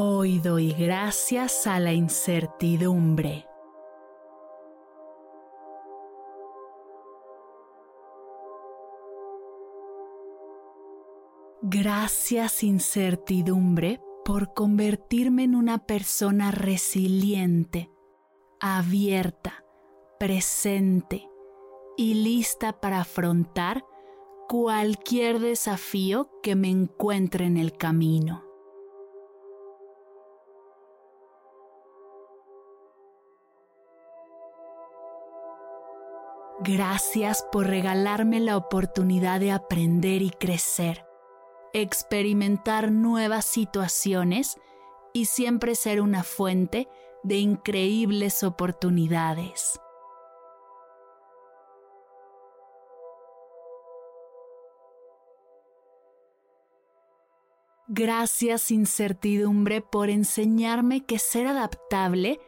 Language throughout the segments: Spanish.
Hoy doy gracias a la incertidumbre. Gracias incertidumbre por convertirme en una persona resiliente, abierta, presente y lista para afrontar cualquier desafío que me encuentre en el camino. Gracias por regalarme la oportunidad de aprender y crecer, experimentar nuevas situaciones y siempre ser una fuente de increíbles oportunidades. Gracias incertidumbre por enseñarme que ser adaptable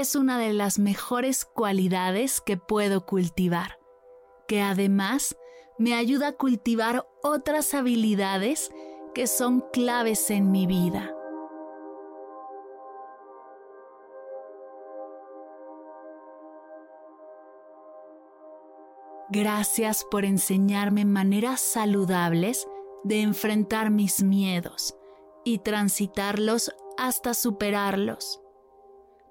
es una de las mejores cualidades que puedo cultivar, que además me ayuda a cultivar otras habilidades que son claves en mi vida. Gracias por enseñarme maneras saludables de enfrentar mis miedos y transitarlos hasta superarlos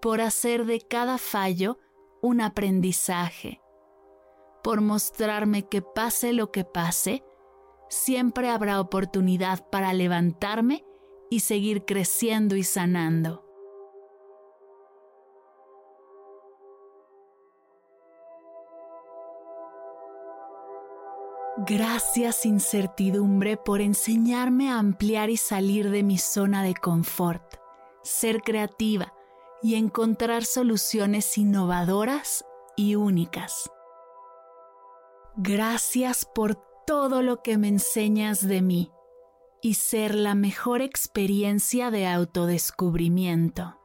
por hacer de cada fallo un aprendizaje, por mostrarme que pase lo que pase, siempre habrá oportunidad para levantarme y seguir creciendo y sanando. Gracias incertidumbre por enseñarme a ampliar y salir de mi zona de confort, ser creativa, y encontrar soluciones innovadoras y únicas. Gracias por todo lo que me enseñas de mí y ser la mejor experiencia de autodescubrimiento.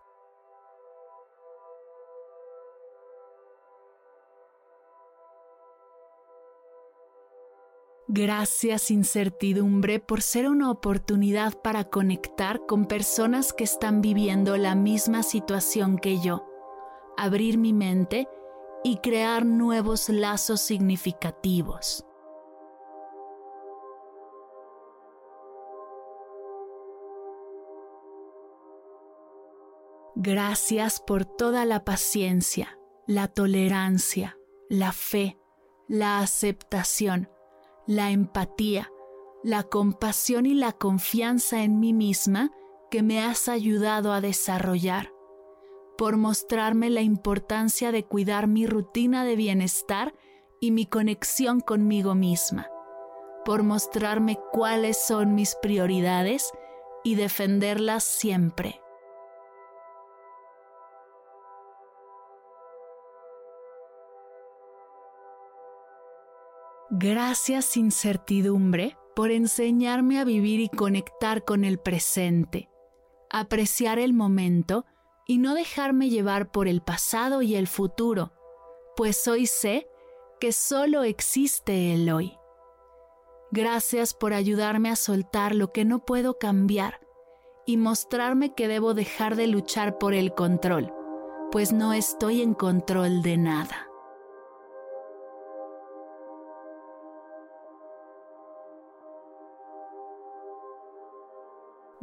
Gracias incertidumbre por ser una oportunidad para conectar con personas que están viviendo la misma situación que yo, abrir mi mente y crear nuevos lazos significativos. Gracias por toda la paciencia, la tolerancia, la fe, la aceptación la empatía, la compasión y la confianza en mí misma que me has ayudado a desarrollar, por mostrarme la importancia de cuidar mi rutina de bienestar y mi conexión conmigo misma, por mostrarme cuáles son mis prioridades y defenderlas siempre. Gracias incertidumbre por enseñarme a vivir y conectar con el presente, apreciar el momento y no dejarme llevar por el pasado y el futuro, pues hoy sé que solo existe el hoy. Gracias por ayudarme a soltar lo que no puedo cambiar y mostrarme que debo dejar de luchar por el control, pues no estoy en control de nada.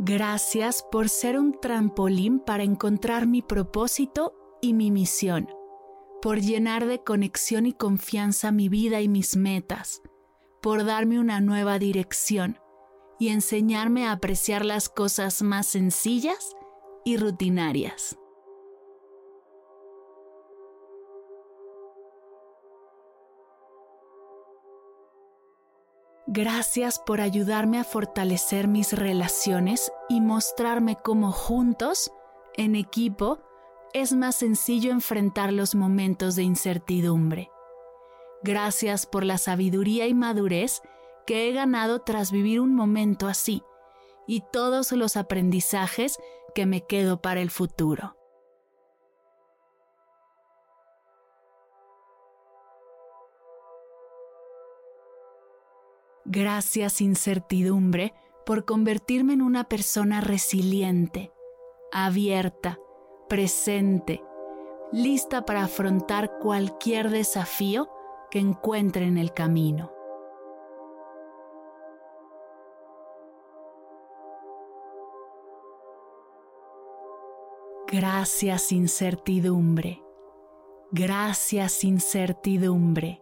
Gracias por ser un trampolín para encontrar mi propósito y mi misión, por llenar de conexión y confianza mi vida y mis metas, por darme una nueva dirección y enseñarme a apreciar las cosas más sencillas y rutinarias. Gracias por ayudarme a fortalecer mis relaciones y mostrarme cómo juntos, en equipo, es más sencillo enfrentar los momentos de incertidumbre. Gracias por la sabiduría y madurez que he ganado tras vivir un momento así y todos los aprendizajes que me quedo para el futuro. Gracias incertidumbre por convertirme en una persona resiliente, abierta, presente, lista para afrontar cualquier desafío que encuentre en el camino. Gracias incertidumbre. Gracias incertidumbre.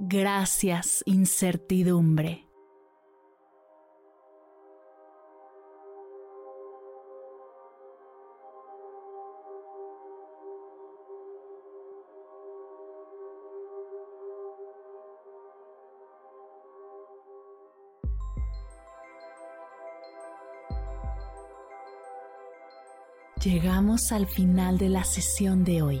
Gracias, incertidumbre. Llegamos al final de la sesión de hoy